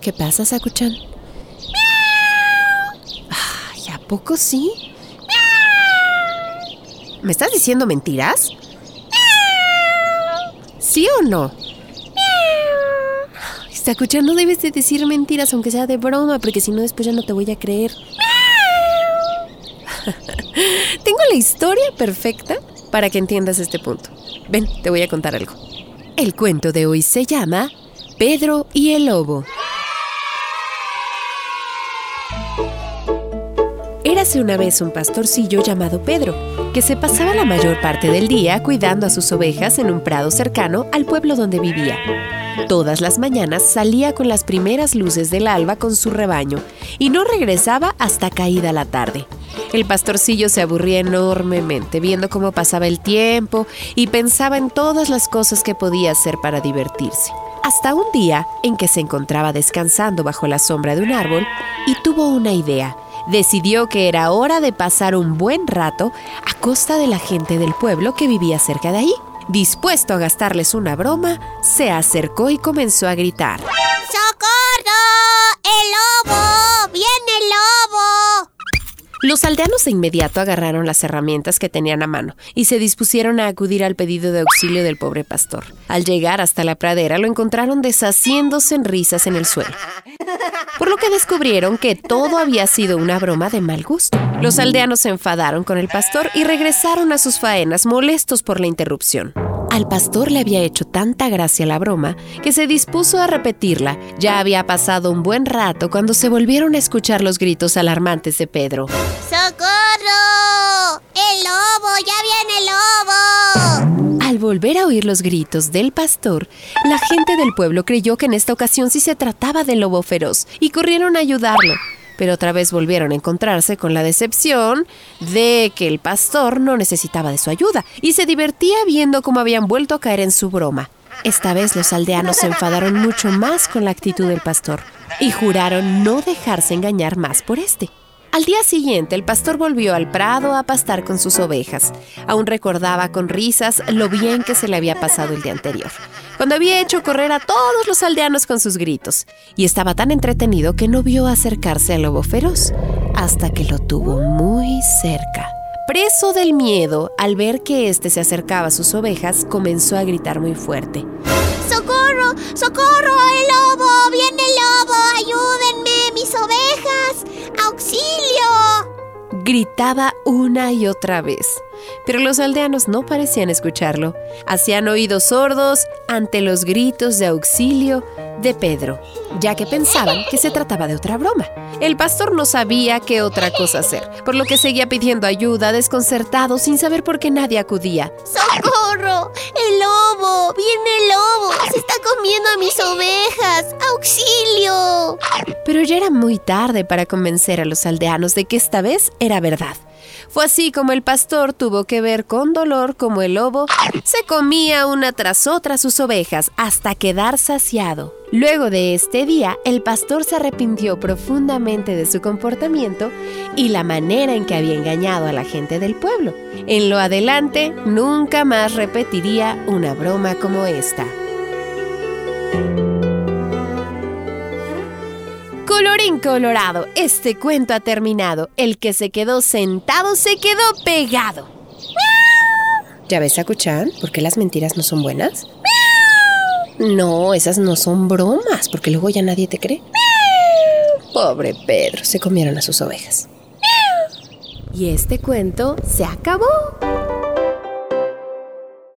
¿Qué pasa, Sakuchan? Ay, ¿a poco sí? ¿Me estás diciendo mentiras? ¿Sí o no? Sakuchan, no debes de decir mentiras, aunque sea de broma, porque si no después ya no te voy a creer. Tengo la historia perfecta para que entiendas este punto. Ven, te voy a contar algo. El cuento de hoy se llama Pedro y el Lobo. Érase una vez un pastorcillo llamado Pedro, que se pasaba la mayor parte del día cuidando a sus ovejas en un prado cercano al pueblo donde vivía. Todas las mañanas salía con las primeras luces del alba con su rebaño y no regresaba hasta caída la tarde. El pastorcillo se aburría enormemente viendo cómo pasaba el tiempo y pensaba en todas las cosas que podía hacer para divertirse. Hasta un día en que se encontraba descansando bajo la sombra de un árbol y tuvo una idea. Decidió que era hora de pasar un buen rato a costa de la gente del pueblo que vivía cerca de ahí. Dispuesto a gastarles una broma, se acercó y comenzó a gritar. ¡Socorro! ¡El lobo! ¡Viene el lobo! Los aldeanos de inmediato agarraron las herramientas que tenían a mano y se dispusieron a acudir al pedido de auxilio del pobre pastor. Al llegar hasta la pradera lo encontraron deshaciéndose en risas en el suelo, por lo que descubrieron que todo había sido una broma de mal gusto. Los aldeanos se enfadaron con el pastor y regresaron a sus faenas molestos por la interrupción. Al pastor le había hecho tanta gracia la broma que se dispuso a repetirla. Ya había pasado un buen rato cuando se volvieron a escuchar los gritos alarmantes de Pedro. ¡Socorro! ¡El lobo! ¡Ya volver a oír los gritos del pastor, la gente del pueblo creyó que en esta ocasión sí se trataba del lobo feroz y corrieron a ayudarlo. Pero otra vez volvieron a encontrarse con la decepción de que el pastor no necesitaba de su ayuda y se divertía viendo cómo habían vuelto a caer en su broma. Esta vez los aldeanos se enfadaron mucho más con la actitud del pastor y juraron no dejarse engañar más por este. Al día siguiente, el pastor volvió al prado a pastar con sus ovejas. Aún recordaba con risas lo bien que se le había pasado el día anterior, cuando había hecho correr a todos los aldeanos con sus gritos, y estaba tan entretenido que no vio acercarse al lobo feroz, hasta que lo tuvo muy cerca. Preso del miedo, al ver que éste se acercaba a sus ovejas, comenzó a gritar muy fuerte. ¡Socorro! ¡Socorro! Gritaba una y otra vez, pero los aldeanos no parecían escucharlo. Hacían oídos sordos ante los gritos de auxilio de Pedro, ya que pensaban que se trataba de otra broma. El pastor no sabía qué otra cosa hacer, por lo que seguía pidiendo ayuda, desconcertado, sin saber por qué nadie acudía. ¡Socorro! ¡El lobo! ¡Viene el lobo! ¡Se está comiendo a mis ovejas! ¡Auxilio! Pero ya era muy tarde para convencer a los aldeanos de que esta vez era verdad. Fue así como el pastor tuvo que ver con dolor como el lobo se comía una tras otra sus ovejas hasta quedar saciado. Luego de este día, el pastor se arrepintió profundamente de su comportamiento y la manera en que había engañado a la gente del pueblo. En lo adelante, nunca más repetiría una broma como esta. Colorín colorado, este cuento ha terminado. El que se quedó sentado se quedó pegado. ¿Ya ves, Akuchan? ¿Por qué las mentiras no son buenas? No, esas no son bromas, porque luego ya nadie te cree. Pobre Pedro, se comieron a sus ovejas. Y este cuento se acabó.